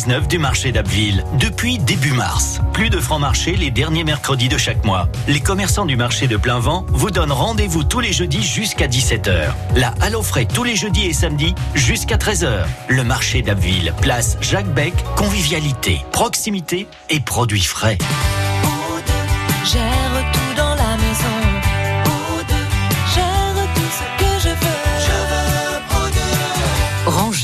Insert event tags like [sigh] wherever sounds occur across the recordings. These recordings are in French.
19 du marché d'Abbeville depuis début mars. Plus de francs marché les derniers mercredis de chaque mois. Les commerçants du marché de plein vent vous donnent rendez-vous tous les jeudis jusqu'à 17h. La Allo Frais tous les jeudis et samedis jusqu'à 13h. Le marché d'Abbeville, place Jacques Beck, convivialité, proximité et produits frais.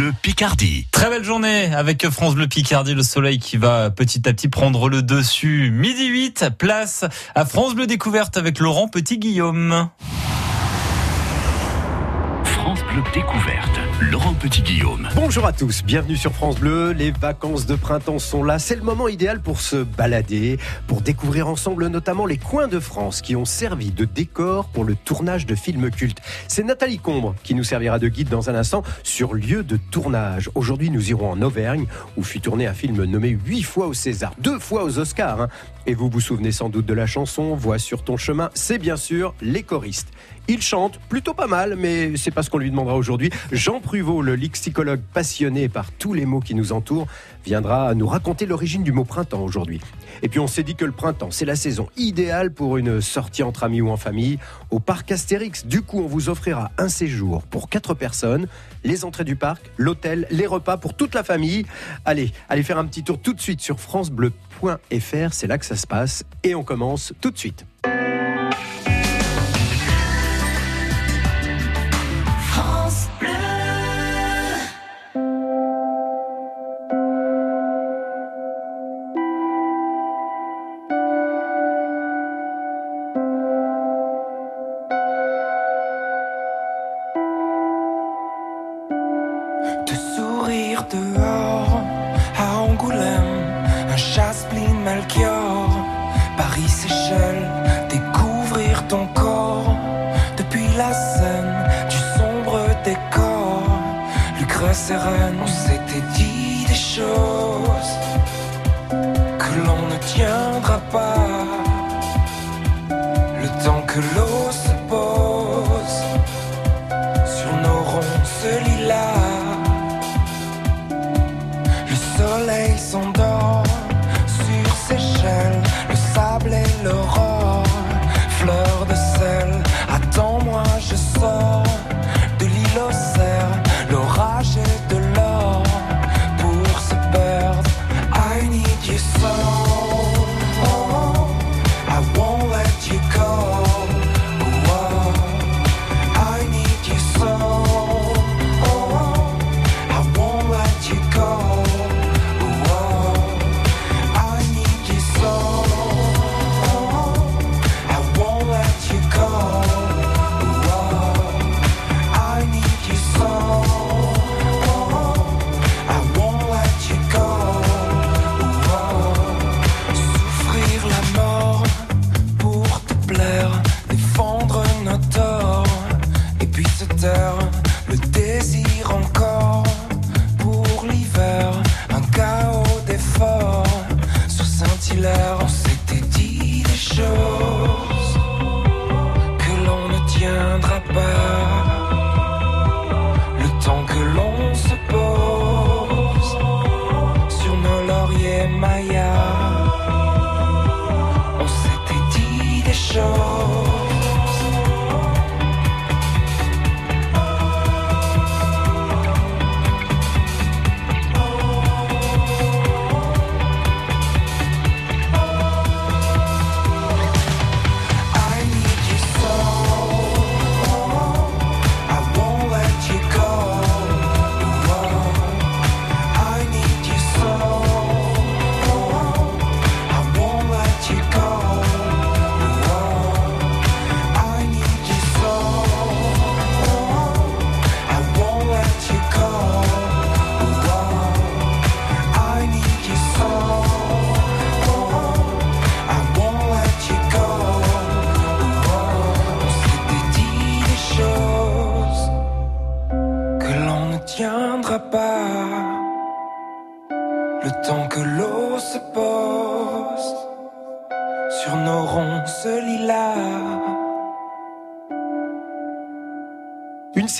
Bleu Picardie. Très belle journée avec France Bleu Picardie, le soleil qui va petit à petit prendre le dessus. Midi 8, place à France Bleu Découverte avec Laurent Petit-Guillaume. France Bleu Découverte. Petit-Guillaume. Bonjour à tous, bienvenue sur France Bleu. Les vacances de printemps sont là. C'est le moment idéal pour se balader, pour découvrir ensemble notamment les coins de France qui ont servi de décor pour le tournage de films cultes. C'est Nathalie Combre qui nous servira de guide dans un instant sur lieu de tournage. Aujourd'hui, nous irons en Auvergne où fut tourné un film nommé huit fois au César, deux fois aux Oscars. hein. Et vous vous souvenez sans doute de la chanson Voix sur ton chemin. C'est bien sûr les choristes. Il chante plutôt pas mal, mais c'est pas ce qu'on lui demandera aujourd'hui. Jean Pruvot, le lexicologue passionné par tous les mots qui nous entourent, viendra nous raconter l'origine du mot printemps aujourd'hui. Et puis on s'est dit que le printemps, c'est la saison idéale pour une sortie entre amis ou en famille au parc Astérix. Du coup, on vous offrira un séjour pour quatre personnes, les entrées du parc, l'hôtel, les repas pour toute la famille. Allez, allez faire un petit tour tout de suite sur francebleu.fr, c'est là que ça se passe et on commence tout de suite.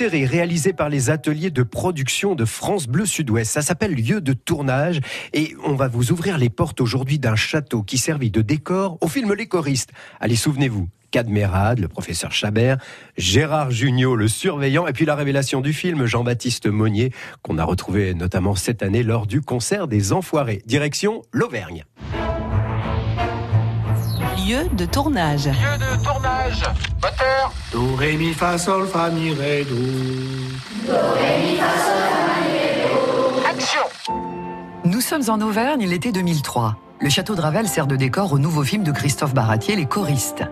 Série réalisée par les ateliers de production de France Bleu Sud-Ouest. Ça s'appelle Lieu de tournage et on va vous ouvrir les portes aujourd'hui d'un château qui servit de décor au film Les choristes. Allez, souvenez-vous. Cadmerade, le professeur Chabert, Gérard Jugnot, le surveillant, et puis la révélation du film, Jean-Baptiste Monnier, qu'on a retrouvé notamment cette année lors du concert des Enfoirés. Direction l'Auvergne. Lieu de tournage. Lieu de tournage. Moteur. Do, ré, mi, fa, sol, fa, mi, ré, do. Action. Nous sommes en Auvergne l'été 2003. Le château de Ravel sert de décor au nouveau film de Christophe Baratier, Les choristes.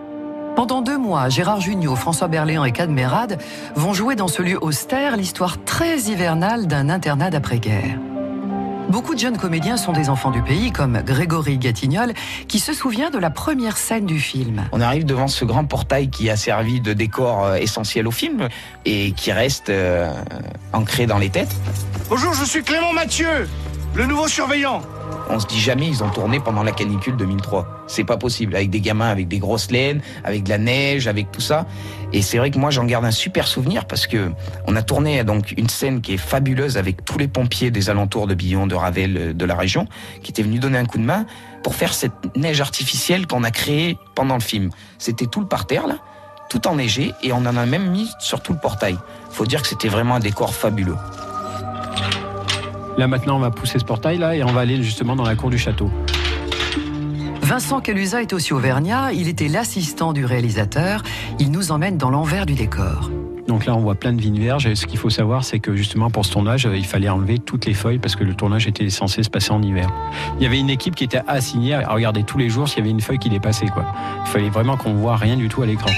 Pendant deux mois, Gérard Jugnot, François Berléand et Cadmerade vont jouer dans ce lieu austère l'histoire très hivernale d'un internat d'après-guerre. Beaucoup de jeunes comédiens sont des enfants du pays, comme Grégory Gatignol, qui se souvient de la première scène du film. On arrive devant ce grand portail qui a servi de décor euh, essentiel au film et qui reste euh, ancré dans les têtes. Bonjour, je suis Clément Mathieu, le nouveau surveillant. On se dit jamais ils ont tourné pendant la canicule 2003. C'est pas possible avec des gamins avec des grosses laines, avec de la neige, avec tout ça. Et c'est vrai que moi j'en garde un super souvenir parce que on a tourné donc une scène qui est fabuleuse avec tous les pompiers des alentours de Billon, de Ravel, euh, de la région qui étaient venus donner un coup de main pour faire cette neige artificielle qu'on a créée pendant le film. C'était tout le parterre là, tout enneigé et on en a même mis sur tout le portail. Faut dire que c'était vraiment un décor fabuleux. Là maintenant, on va pousser ce portail là et on va aller justement dans la cour du château. Vincent Calusa est aussi auvergnat, il était l'assistant du réalisateur, il nous emmène dans l'envers du décor. Donc là, on voit plein de vignes vierges. Et ce qu'il faut savoir, c'est que justement pour ce tournage, euh, il fallait enlever toutes les feuilles parce que le tournage était censé se passer en hiver. Il y avait une équipe qui était assignée à regarder tous les jours s'il y avait une feuille qui dépassait. Quoi. Il fallait vraiment qu'on voit rien du tout à l'écran.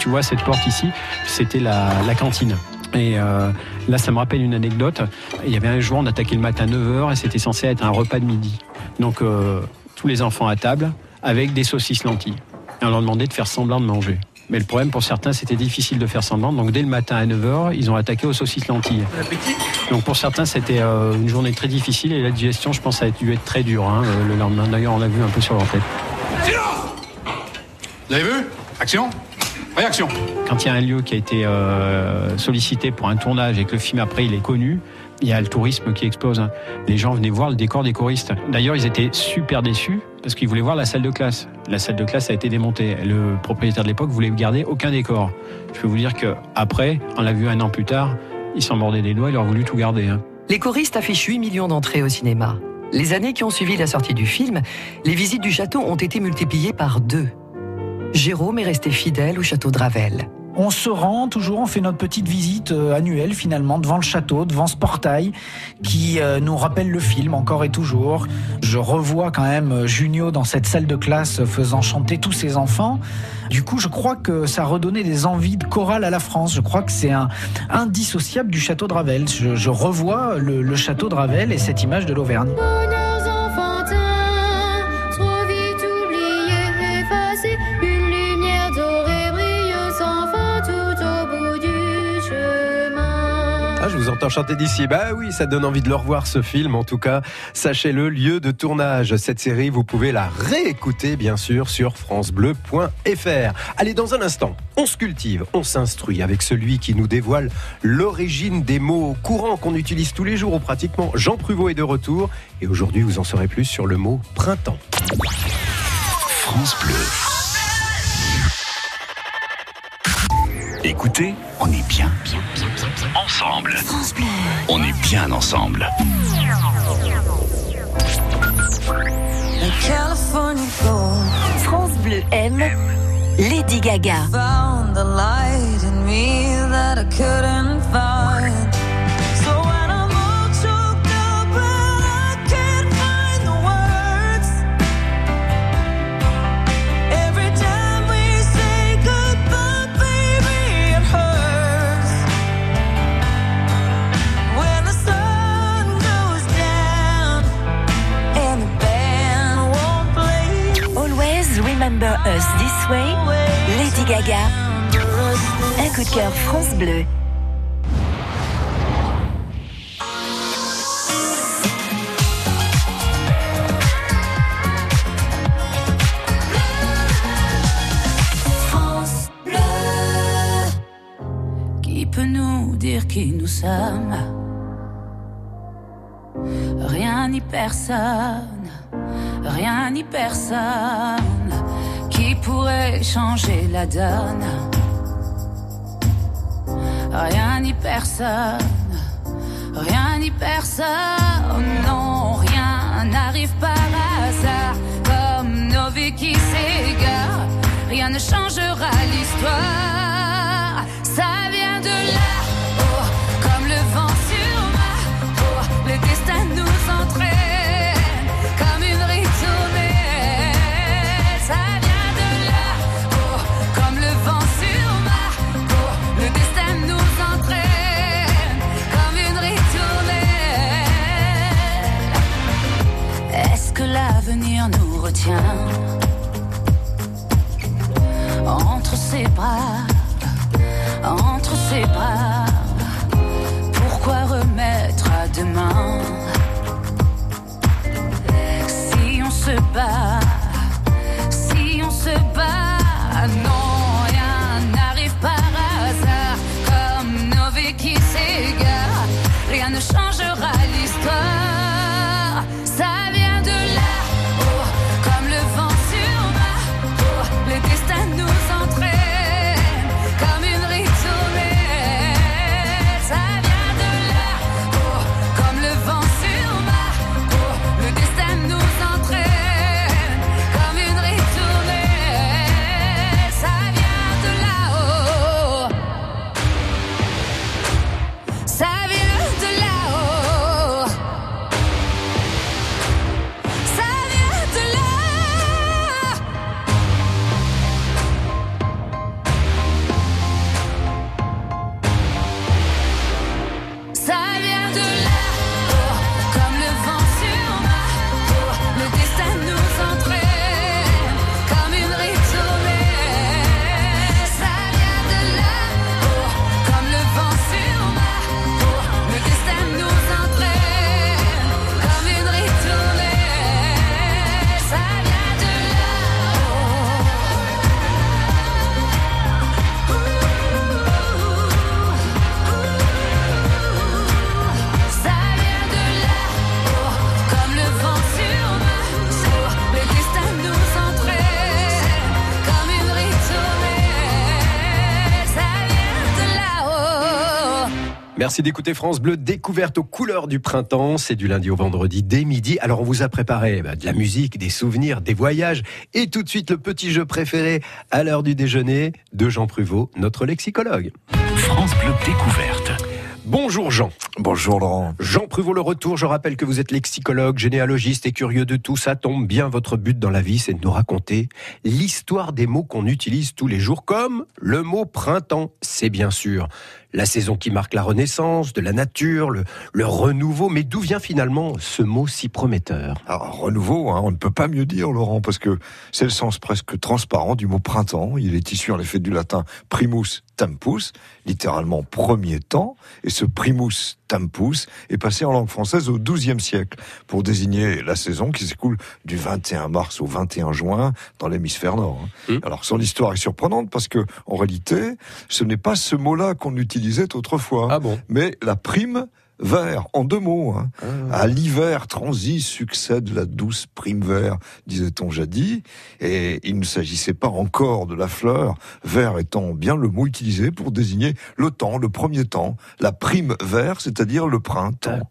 Tu vois cette porte ici, c'était la, la cantine. Et euh, là, ça me rappelle une anecdote. Il y avait un jour, on attaquait le matin à 9h et c'était censé être un repas de midi. Donc, euh, tous les enfants à table avec des saucisses lentilles. Et on leur demandait de faire semblant de manger. Mais le problème pour certains, c'était difficile de faire semblant. Donc, dès le matin à 9h, ils ont attaqué aux saucisses lentilles. Donc, pour certains, c'était euh, une journée très difficile et la digestion, je pense, a dû être très dure hein, le lendemain. D'ailleurs, on l'a vu un peu sur leur tête. Vous avez vu? Action Réaction. Quand il y a un lieu qui a été euh, sollicité pour un tournage et que le film après il est connu, il y a le tourisme qui explose. hein. Les gens venaient voir le décor des choristes. D'ailleurs, ils étaient super déçus parce qu'ils voulaient voir la salle de classe. La salle de classe a été démontée. Le propriétaire de l'époque voulait garder aucun décor. Je peux vous dire que après, on l'a vu un an plus tard, il s'en mordait les doigts, il aurait voulu tout garder. hein. Les choristes affichent 8 millions d'entrées au cinéma. Les années qui ont suivi la sortie du film, les visites du château ont été multipliées par deux. Jérôme est resté fidèle au château de Ravel. On se rend toujours, on fait notre petite visite euh, annuelle finalement devant le château, devant ce portail qui euh, nous rappelle le film encore et toujours. Je revois quand même euh, Junio dans cette salle de classe faisant chanter tous ses enfants. Du coup, je crois que ça redonnait des envies de chorale à la France. Je crois que c'est un indissociable du château de Ravel. Je, je revois le, le château de Ravel et cette image de l'Auvergne. Vous entends chanter d'ici. Bah oui, ça donne envie de le revoir ce film. En tout cas, sachez-le, lieu de tournage. Cette série, vous pouvez la réécouter, bien sûr, sur FranceBleu.fr. Allez, dans un instant, on se cultive, on s'instruit avec celui qui nous dévoile l'origine des mots courants qu'on utilise tous les jours ou pratiquement. Jean Pruvot est de retour. Et aujourd'hui, vous en saurez plus sur le mot printemps. France Bleu. Écoutez, on est bien, bien, bien, bien, bien ensemble. On est bien ensemble. France Bleu aime Lady Gaga. found the light in me that I couldn't find. Us This Way, Lady Gaga. Un coup de cœur France Bleu. France Bleu. Qui peut nous dire qui nous sommes? Rien ni personne rien ni personne pourrait changer la donne. Rien ni personne, rien ni personne, non, rien n'arrive par hasard, comme nos vies qui s'égarent. Rien ne changera l'histoire, ça vient de là, oh, comme le vent sur ma peau, le destin nous entraîne, l'avenir nous retient. Entre ses bras, entre ses bras Pourquoi remettre à demain? Si on se bat, si on se bat, non, rien n'arrive par Merci d'écouter France Bleu, découverte aux couleurs du printemps. C'est du lundi au vendredi dès midi. Alors on vous a préparé bah, de la musique, des souvenirs, des voyages et tout de suite le petit jeu préféré à l'heure du déjeuner de Jean Pruvot, notre lexicologue. France Bleu Découverte. Bonjour Jean. Bonjour Laurent. Jean Pruvot le retour, je rappelle que vous êtes lexicologue, généalogiste et curieux de tout, ça tombe bien, votre but dans la vie c'est de nous raconter l'histoire des mots qu'on utilise tous les jours comme le mot printemps, c'est bien sûr la saison qui marque la renaissance, de la nature, le, renouveau, mais d'où vient finalement ce mot si prometteur? Renouveau, hein, on ne peut pas mieux dire, Laurent, parce que c'est le sens presque transparent du mot printemps. Il est issu en effet du latin primus tempus, littéralement premier temps, et ce primus tempus est passé en langue française au XIIe siècle pour désigner la saison qui s'écoule du 21 mars au 21 juin dans l'hémisphère nord. hein. Alors son histoire est surprenante parce que en réalité, ce n'est pas ce mot-là qu'on utilisait autrefois, mais la prime vert, en deux mots. hein. À l'hiver transi succède la douce prime vert, disait-on jadis, et il ne s'agissait pas encore de la fleur, vert étant bien le mot utilisé pour désigner le temps, le premier temps, la prime vert, c'est-à-dire le printemps.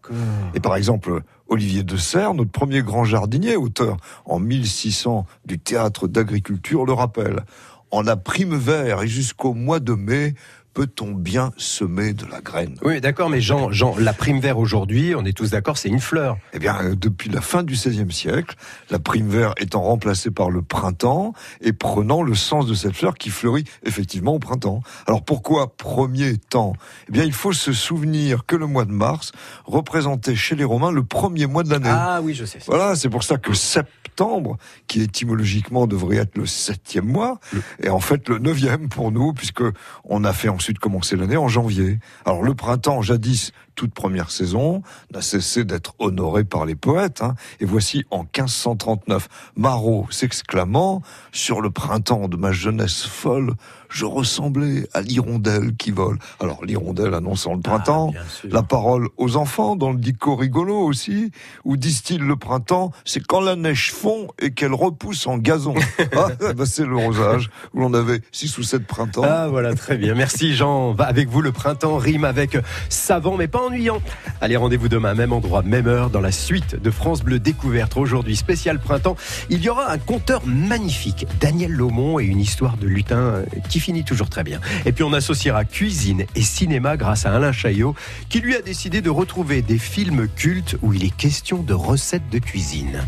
Et par exemple, Olivier de Serres, notre premier grand jardinier, auteur en 1600 du théâtre d'agriculture, le rappelle. En la prime vert et jusqu'au mois de mai, peut-on bien semer de la graine? Oui, d'accord, mais Jean, Jean, la prime vert aujourd'hui, on est tous d'accord, c'est une fleur. Eh bien, euh, depuis la fin du XVIe siècle, la prime vert étant remplacée par le printemps et prenant le sens de cette fleur qui fleurit effectivement au printemps. Alors pourquoi premier temps? Eh bien, il faut se souvenir que le mois de mars représentait chez les Romains le premier mois de l'année. Ah oui, je sais. Voilà, c'est pour ça que septembre, qui étymologiquement devrait être le septième mois, est en fait le neuvième pour nous, puisque on a fait ensuite commencer l'année en janvier. Alors le printemps, jadis, toute première saison, n'a cessé d'être honoré par les poètes. hein. Et voici en 1539, Marot s'exclamant Sur le printemps de ma jeunesse folle, je ressemblais à l'hirondelle qui vole. Alors l'hirondelle annonçant le printemps, la parole aux enfants dans le dico rigolo aussi, où disent-ils le printemps, c'est quand la neige fond et qu'elle repousse en gazon. [laughs] ah, bah, c'est le rosage où l'on avait six ou sept printemps. Ah voilà, très bien. Merci Jean. Va avec vous, le printemps rime avec savant mais pas ennuyant. Allez, rendez-vous demain, même endroit, même heure, dans la suite de France Bleu Découverte. Aujourd'hui, spécial printemps, il y aura un conteur magnifique, Daniel Laumont, et une histoire de lutin euh, qui finit toujours très bien. Et puis on associera cuisine et cinéma grâce à Alain Chaillot, qui lui a décidé de retrouver des films cultes où il est question de recettes de cuisine.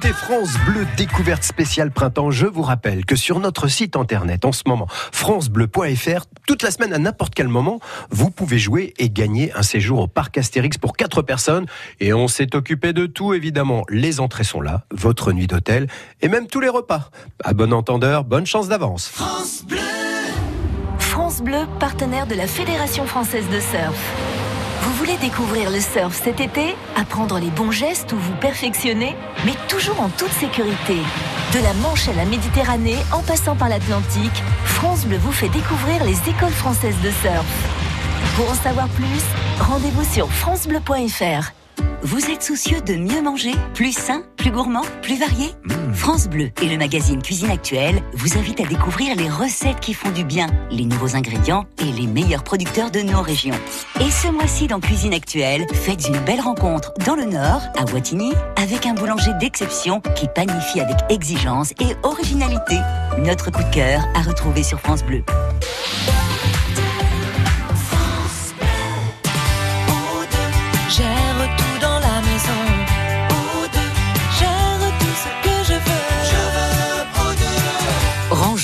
D'écouter France Bleu Découverte spéciale printemps. Je vous rappelle que sur notre site internet en ce moment, francebleu.fr, toute la semaine à n'importe quel moment, vous pouvez jouer et gagner un séjour au parc Astérix pour quatre personnes. Et on s'est occupé de tout évidemment. Les entrées sont là, votre nuit d'hôtel et même tous les repas. À bon entendeur, bonne chance d'avance. France Bleu, partenaire de la Fédération française de surf. Vous voulez découvrir le surf cet été Apprendre les bons gestes ou vous perfectionner? Mais toujours en toute sécurité. De la Manche à la Méditerranée, en passant par l'Atlantique, France Bleu vous fait découvrir les écoles françaises de surf. Pour en savoir plus, rendez-vous sur francebleu.fr. Vous êtes soucieux de mieux manger, plus sain, plus gourmand, plus varié France Bleu et le magazine Cuisine Actuelle vous invitent à découvrir les recettes qui font du bien, les nouveaux ingrédients et les meilleurs producteurs de nos régions. Et ce mois-ci dans Cuisine Actuelle, faites une belle rencontre dans le Nord, à Wattignies, avec un boulanger d'exception qui panifie avec exigence et originalité. Notre coup de cœur à retrouver sur France Bleu.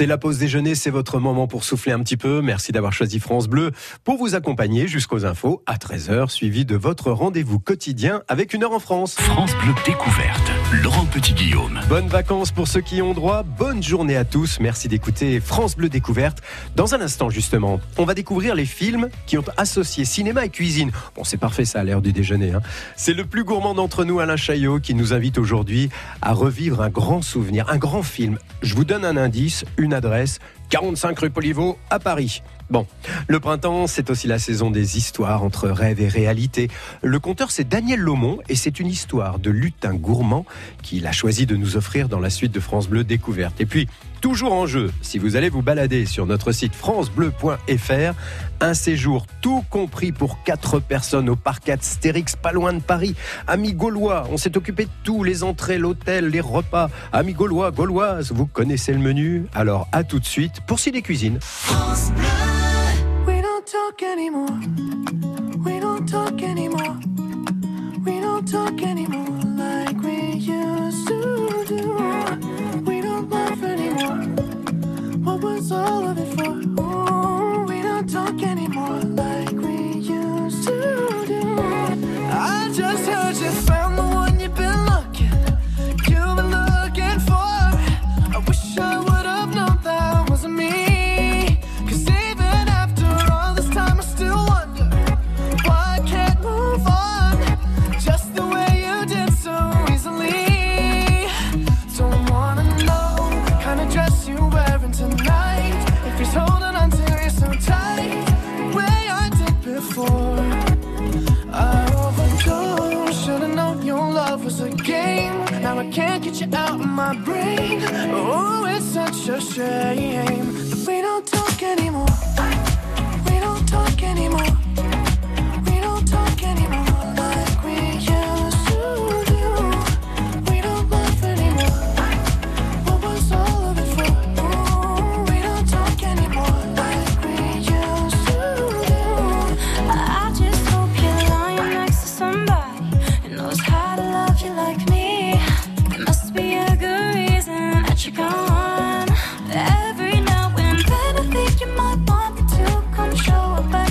C'est la pause déjeuner, c'est votre moment pour souffler un petit peu. Merci d'avoir choisi France Bleu pour vous accompagner jusqu'aux infos à 13h, suivi de votre rendez-vous quotidien avec une heure en France. France Bleu Découverte, Laurent Petit-Guillaume. Bonnes vacances pour ceux qui ont droit, bonne journée à tous. Merci d'écouter France Bleu Découverte. Dans un instant, justement, on va découvrir les films qui ont associé cinéma et cuisine. Bon, c'est parfait ça à l'heure du déjeuner. Hein. C'est le plus gourmand d'entre nous, Alain Chaillot, qui nous invite aujourd'hui à revivre un grand souvenir, un grand film. Je vous donne un indice, une adresse, 45 rue Poliveau à Paris. Bon, le printemps, c'est aussi la saison des histoires entre rêve et réalité. Le conteur, c'est Daniel Laumont et c'est une histoire de lutin gourmand qu'il a choisi de nous offrir dans la suite de France Bleu Découverte. Et puis, toujours en jeu. Si vous allez vous balader sur notre site francebleu.fr, un séjour tout compris pour 4 personnes au parc Astérix, pas loin de Paris. Amis gaulois, on s'est occupé de tout, les entrées, l'hôtel, les repas. Amis gaulois, gauloises, vous connaissez le menu Alors à tout de suite pour Si des Cuisines. France Bleu. We don't talk anymore.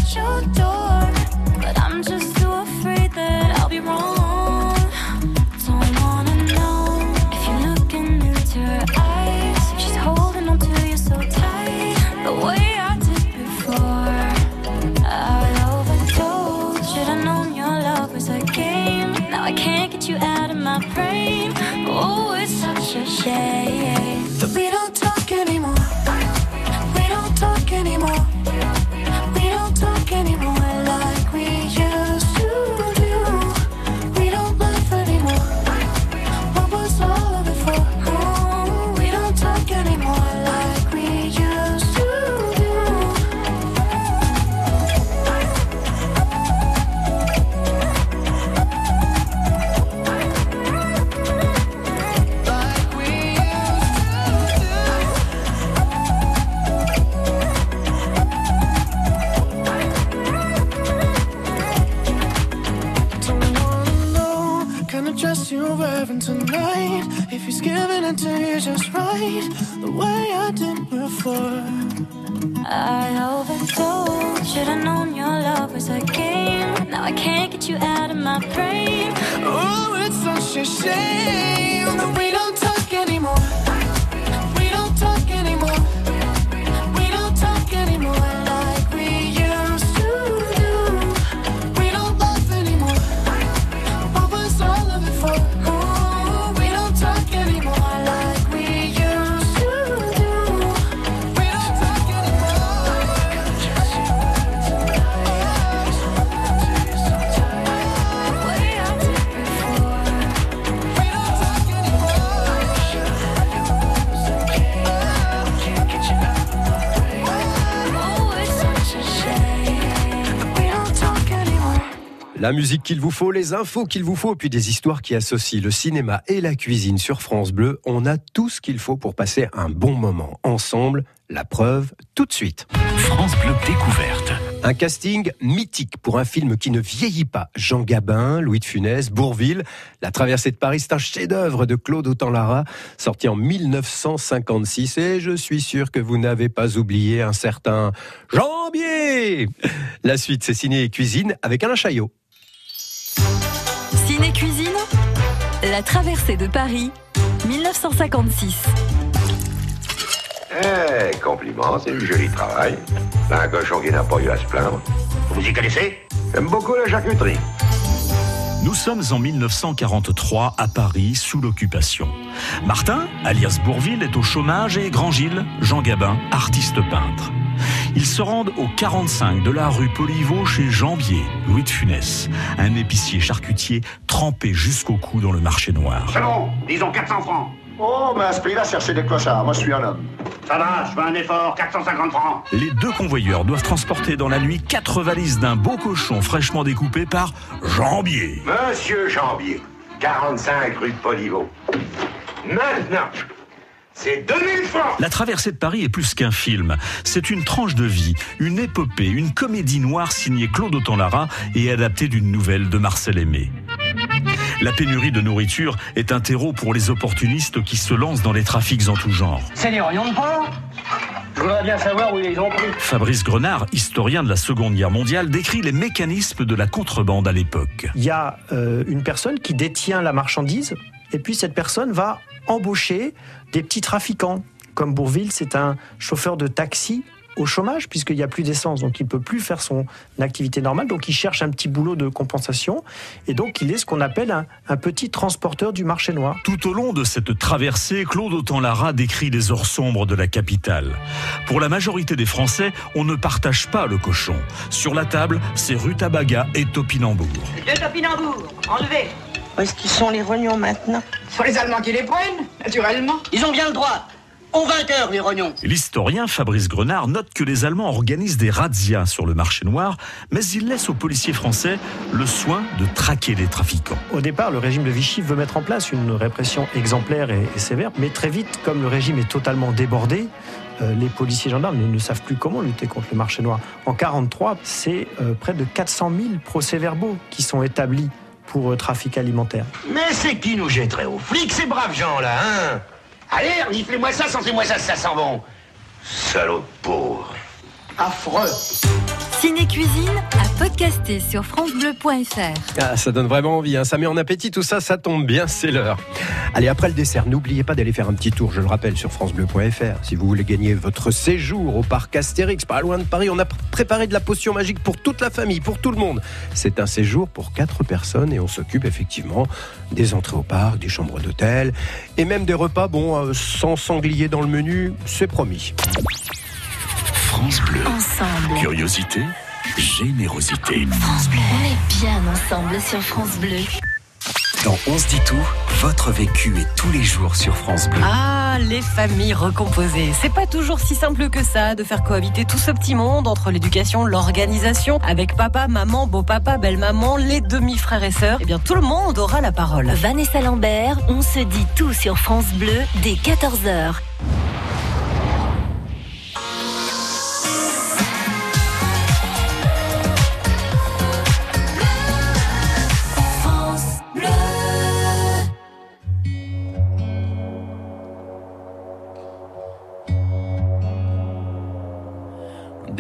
就 La musique qu'il vous faut, les infos qu'il vous faut, puis des histoires qui associent le cinéma et la cuisine sur France Bleu. On a tout ce qu'il faut pour passer un bon moment ensemble. La preuve, tout de suite. France Bleu Découverte. Un casting mythique pour un film qui ne vieillit pas. Jean Gabin, Louis de Funès, Bourville. La traversée de Paris, c'est un chef-d'œuvre de Claude Autant-Lara, sorti en 1956. Et je suis sûr que vous n'avez pas oublié un certain Jean Bier. La suite, c'est ciné et cuisine avec Alain Chaillot. Ciné Cuisine La traversée de Paris, 1956. Eh, compliment, c'est du joli travail. Un cochon qui n'a pas eu à se plaindre. Vous y connaissez? J'aime beaucoup la charcuterie. Nous sommes en 1943 à Paris, sous l'occupation. Martin, alias Bourville, est au chômage et Grand-Gilles, Jean Gabin, artiste peintre. Ils se rendent au 45 de la rue Poliveau chez Jambier, Louis de Funès, un épicier charcutier trempé jusqu'au cou dans le marché noir. C'est bon, disons 400 francs. Oh, mais à ce prix-là, cherchez des clochards. Moi, je suis un homme. Ça va, je fais un effort, 450 francs. Les deux convoyeurs doivent transporter dans la nuit quatre valises d'un beau cochon fraîchement découpé par Jambier. Monsieur Jambier, 45 rue de Poliveau. Maintenant, c'est 2000 francs La traversée de Paris est plus qu'un film. C'est une tranche de vie, une épopée, une comédie noire signée Claude Autant-Lara et adaptée d'une nouvelle de Marcel Aimé. La pénurie de nourriture est un terreau pour les opportunistes qui se lancent dans les trafics en tout genre. C'est les rognons de Je voudrais bien savoir où ils les ont pris. Fabrice Grenard, historien de la Seconde Guerre mondiale, décrit les mécanismes de la contrebande à l'époque. Il y a euh, une personne qui détient la marchandise, et puis cette personne va embaucher des petits trafiquants. Comme Bourville, c'est un chauffeur de taxi au chômage, puisqu'il n'y a plus d'essence, donc il ne peut plus faire son activité normale, donc il cherche un petit boulot de compensation, et donc il est ce qu'on appelle un, un petit transporteur du marché noir. Tout au long de cette traversée, Claude Autant-Lara décrit les heures sombres de la capitale. Pour la majorité des Français, on ne partage pas le cochon. Sur la table, c'est rutabaga et topinambour. Deux topinambours, enlevés. Où est-ce qu'ils sont les rognons maintenant? Sur les Allemands qui les prennent, naturellement. Ils ont bien le droit. Au vainqueur, les rognons. L'historien Fabrice Grenard note que les Allemands organisent des razzias sur le marché noir, mais il laisse aux policiers français le soin de traquer les trafiquants. Au départ, le régime de Vichy veut mettre en place une répression exemplaire et, et sévère, mais très vite, comme le régime est totalement débordé, euh, les policiers gendarmes ne, ne savent plus comment lutter contre le marché noir. En 1943, c'est euh, près de 400 000 procès-verbaux qui sont établis pour euh, trafic alimentaire. Mais c'est qui nous jetterait aux flics, ces braves gens-là, hein? Allez, reniflez-moi ça, sentez-moi ça, ça sent bon. Salaud de pauvre. Affreux. Ciné Cuisine à podcaster sur francebleu.fr. Ah, ça donne vraiment envie, hein. ça met en appétit tout ça, ça tombe bien, c'est l'heure. Allez, après le dessert, n'oubliez pas d'aller faire un petit tour, je le rappelle, sur francebleu.fr. Si vous voulez gagner votre séjour au parc Astérix, pas loin de Paris, on a pr- préparé de la potion magique pour toute la famille, pour tout le monde. C'est un séjour pour quatre personnes et on s'occupe effectivement des entrées au parc, des chambres d'hôtel et même des repas, bon, euh, sans sanglier dans le menu, c'est promis. France Bleu. Ensemble. Curiosité, générosité. France Bleu. On est bien ensemble sur France Bleu. Dans On se dit tout, votre vécu est tous les jours sur France Bleu. Ah, les familles recomposées. C'est pas toujours si simple que ça de faire cohabiter tout ce petit monde entre l'éducation, l'organisation, avec papa, maman, beau-papa, belle-maman, les demi-frères et sœurs. Eh bien, tout le monde aura la parole. Vanessa Lambert, on se dit tout sur France Bleu dès 14h.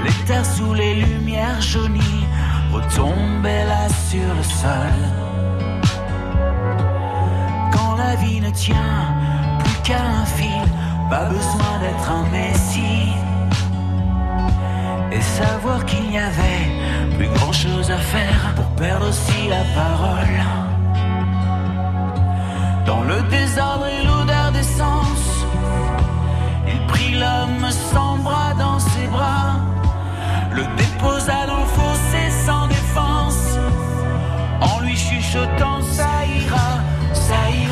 les sous les lumières jaunies retombaient là sur le sol. Quand la vie ne tient plus qu'à un fil, pas besoin d'être un messie. Et savoir qu'il n'y avait plus grand chose à faire pour perdre aussi la parole. Le déposa dans le fossé sans défense, en lui chuchotant ça ira, ça ira.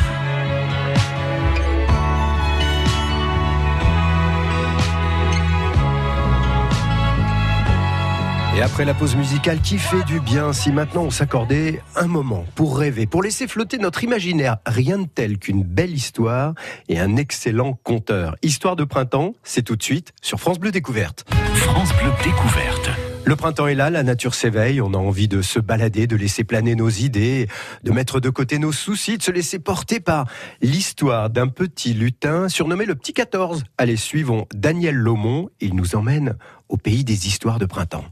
Et après la pause musicale qui fait du bien, si maintenant on s'accordait un moment pour rêver, pour laisser flotter notre imaginaire, rien de tel qu'une belle histoire et un excellent conteur. Histoire de printemps, c'est tout de suite sur France Bleu Découverte. France Bleu Découverte. Le printemps est là, la nature s'éveille, on a envie de se balader, de laisser planer nos idées, de mettre de côté nos soucis, de se laisser porter par l'histoire d'un petit lutin surnommé le Petit 14. Allez, suivons Daniel Lomont, il nous emmène au pays des histoires de printemps.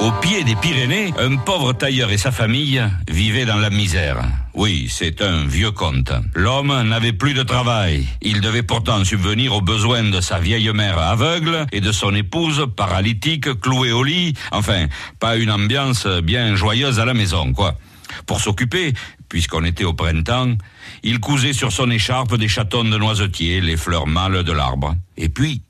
Au pied des Pyrénées, un pauvre tailleur et sa famille vivaient dans la misère. Oui, c'est un vieux conte. L'homme n'avait plus de travail. Il devait pourtant subvenir aux besoins de sa vieille mère aveugle et de son épouse paralytique clouée au lit. Enfin, pas une ambiance bien joyeuse à la maison, quoi. Pour s'occuper, puisqu'on était au printemps, il cousait sur son écharpe des chatons de noisetier, les fleurs mâles de l'arbre. Et puis,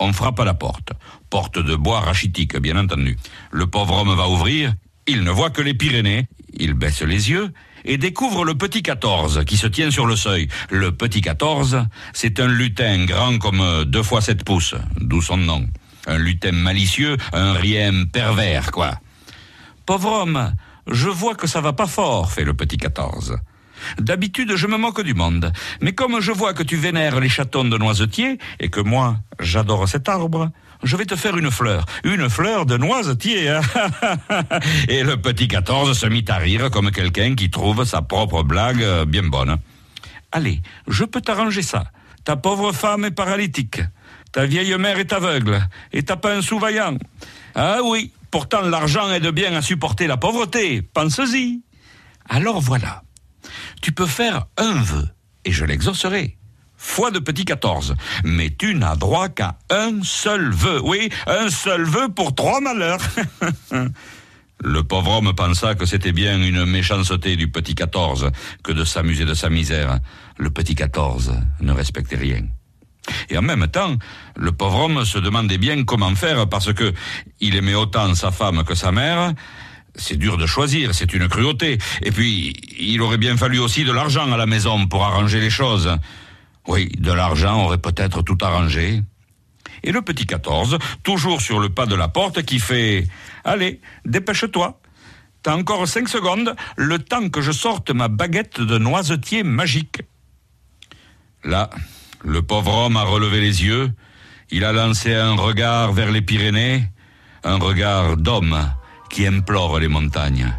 on frappe à la porte. Porte de bois rachitique, bien entendu. Le pauvre homme va ouvrir, il ne voit que les Pyrénées, il baisse les yeux et découvre le petit 14 qui se tient sur le seuil. Le petit 14, c'est un lutin grand comme deux fois sept pouces, d'où son nom. Un lutin malicieux, un rien pervers, quoi. Pauvre homme, je vois que ça va pas fort, fait le petit 14. D'habitude, je me moque du monde. Mais comme je vois que tu vénères les chatons de noisetier, et que moi, j'adore cet arbre, je vais te faire une fleur. Une fleur de noisetier. hein. [laughs] et le petit 14 se mit à rire comme quelqu'un qui trouve sa propre blague euh, bien bonne. Allez, je peux t'arranger ça. Ta pauvre femme est paralytique. Ta vieille mère est aveugle. Et t'as pas un sou vaillant. Ah oui, pourtant l'argent aide bien à supporter la pauvreté. Pense-y. Alors voilà. Tu peux faire un vœu, et je l'exaucerai. Foi de petit 14. Mais tu n'as droit qu'à un seul vœu. Oui, un seul vœu pour trois malheurs. [laughs] Le pauvre homme pensa que c'était bien une méchanceté du petit 14 que de s'amuser de sa misère. Le petit 14 ne respectait rien. Et en même temps, le pauvre homme se demandait bien comment faire parce que il aimait autant sa femme que sa mère. C'est dur de choisir, c'est une cruauté. Et puis, il aurait bien fallu aussi de l'argent à la maison pour arranger les choses. Oui, de l'argent aurait peut-être tout arrangé. Et le petit 14, toujours sur le pas de la porte, qui fait Allez, dépêche-toi. T'as encore cinq secondes, le temps que je sorte ma baguette de noisetier magique. Là, le pauvre homme a relevé les yeux, il a lancé un regard vers les Pyrénées, un regard d'homme qui implore les montagnes.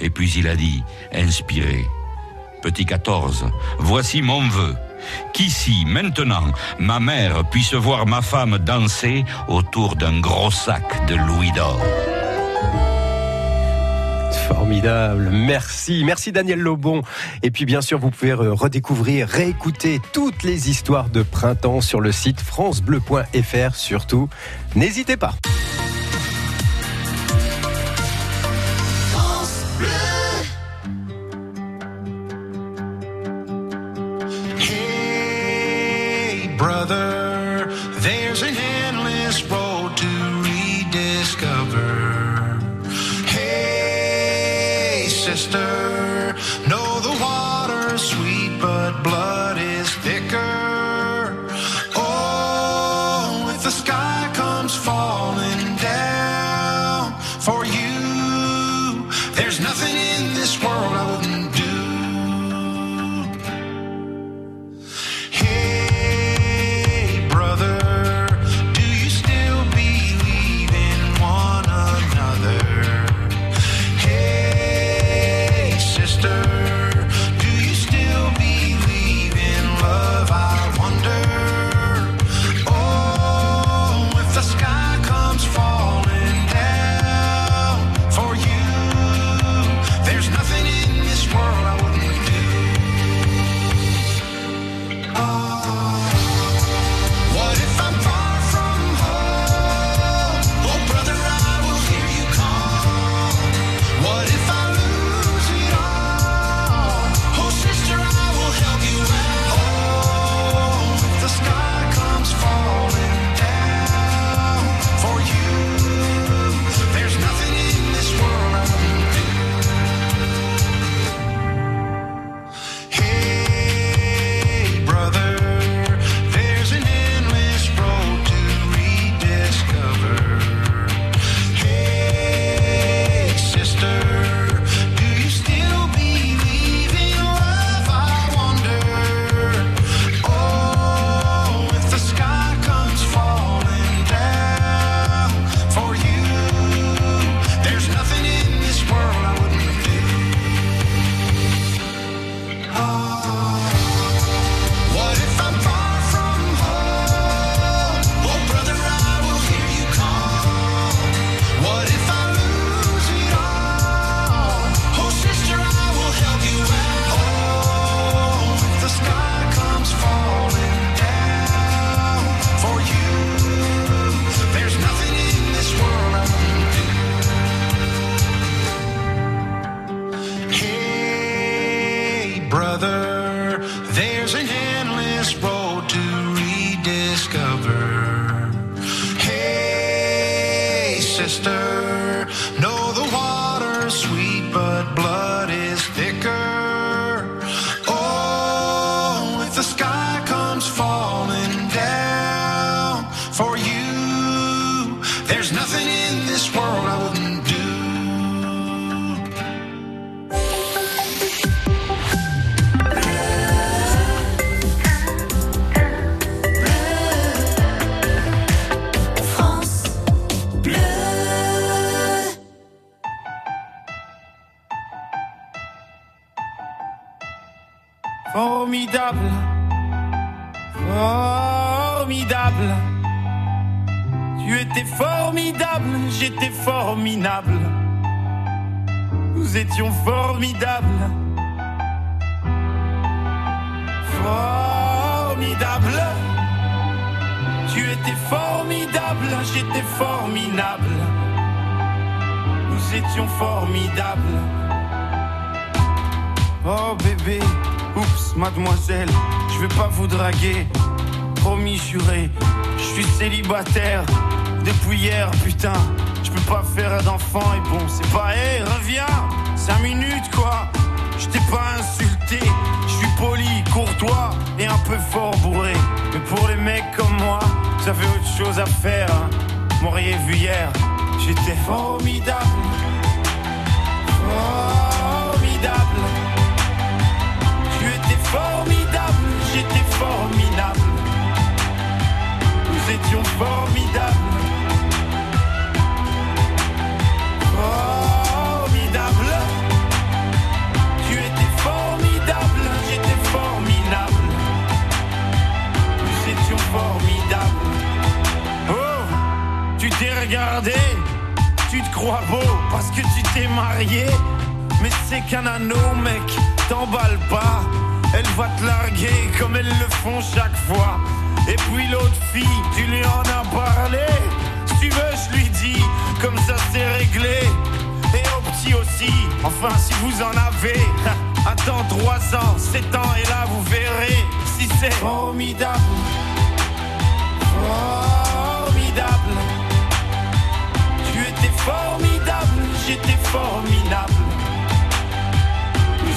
Et puis il a dit, inspiré, Petit 14, voici mon vœu. Qu'ici, maintenant, ma mère puisse voir ma femme danser autour d'un gros sac de louis d'or. Formidable, merci, merci Daniel Lobon. Et puis bien sûr, vous pouvez re- redécouvrir, réécouter toutes les histoires de printemps sur le site francebleu.fr. Surtout, n'hésitez pas. There's an endless road to rediscover. Hey, sister, j'étais formidable. Nous étions formidables. Formidable. Tu étais formidable, j'étais formidable. Nous étions formidables. Oh bébé, oups, mademoiselle, je vais pas vous draguer. Promis, juré, je suis célibataire depuis hier, putain. Je peux pas faire d'enfant et bon, c'est pas, hé, reviens, cinq minutes quoi. Je t'ai pas insulté, je suis poli, courtois et un peu fort bourré. Mais pour les mecs comme moi, ça fait autre chose à faire. hein. M'auriez vu hier, j'étais formidable. Formidable. Tu étais formidable, j'étais formidable. Nous étions formidables. regarder. Tu te crois beau parce que tu t'es marié. Mais c'est qu'un anneau, mec, t'emballe pas. Elle va te larguer comme elles le font chaque fois. Et puis l'autre fille, tu lui en as parlé. Si tu veux, je lui dis, comme ça c'est réglé. Et au petit aussi, enfin si vous en avez. [laughs] Attends 3 ans, 7 ans, et là vous verrez si c'est formidable.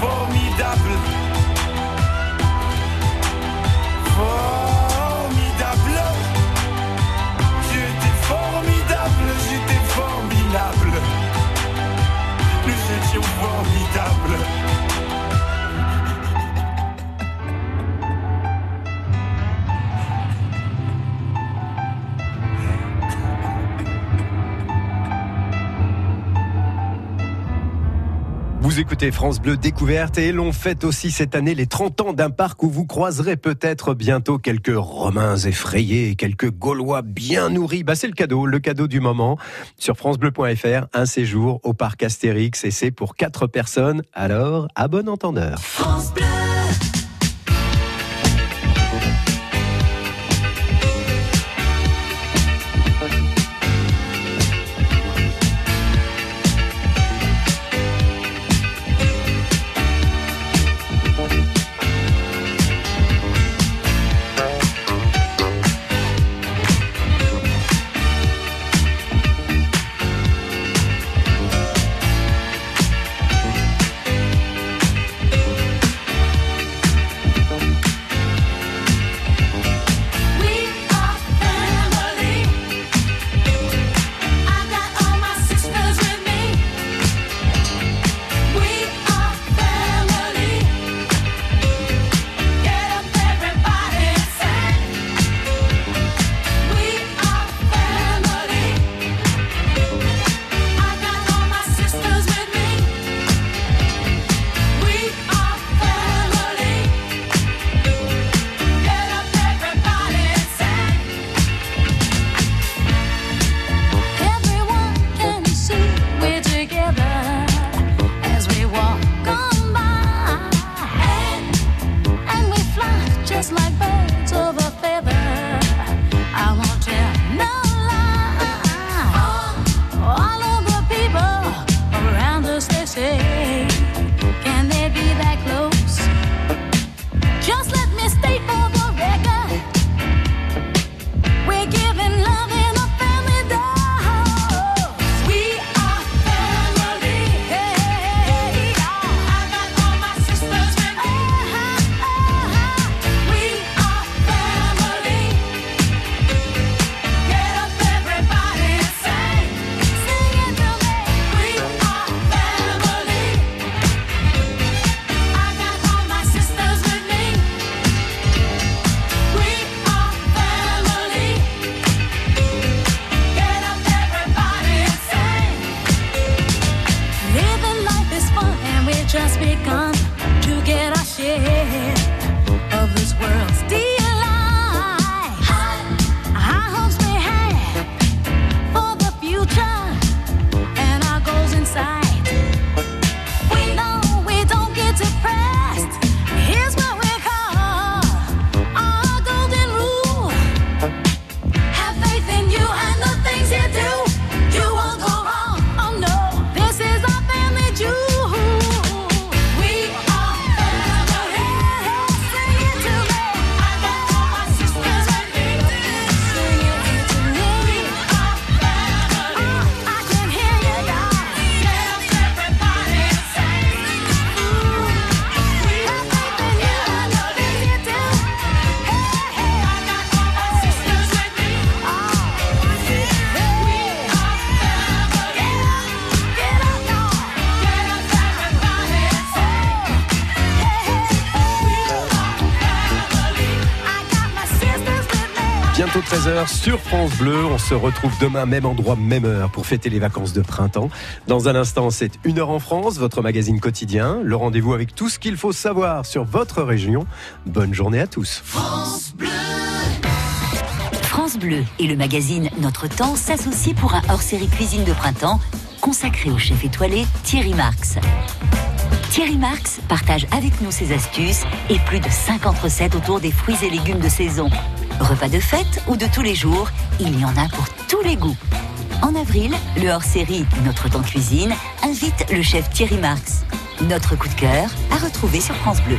Formidables. Formidable. Tu étais formidable, j'étais formidable. Nous étions formidables. Écoutez France Bleu Découverte et l'on fête aussi cette année les 30 ans d'un parc où vous croiserez peut-être bientôt quelques Romains effrayés, quelques Gaulois bien nourris. Bah, c'est le cadeau, le cadeau du moment. Sur francebleu.fr, un séjour au parc Astérix et c'est pour quatre personnes. Alors, à bon entendeur. 13h sur France Bleu. On se retrouve demain, même endroit, même heure, pour fêter les vacances de printemps. Dans un instant, c'est Une heure en France, votre magazine quotidien. Le rendez-vous avec tout ce qu'il faut savoir sur votre région. Bonne journée à tous. France Bleu. France Bleu et le magazine Notre Temps s'associent pour un hors-série cuisine de printemps consacré au chef étoilé Thierry Marx. Thierry Marx partage avec nous ses astuces et plus de 50 recettes autour des fruits et légumes de saison. Repas de fête ou de tous les jours, il y en a pour tous les goûts. En avril, le hors-série Notre Temps Cuisine invite le chef Thierry Marx. Notre coup de cœur à retrouver sur France Bleu.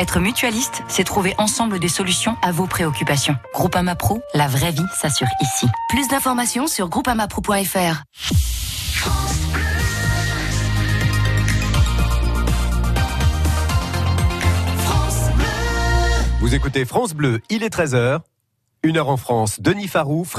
Être mutualiste, c'est trouver ensemble des solutions à vos préoccupations. Groupama Pro, la vraie vie s'assure ici. Plus d'informations sur groupamapro.fr. Vous écoutez France Bleu, il est 13h. Une heure en France. Denis Farou, Frédéric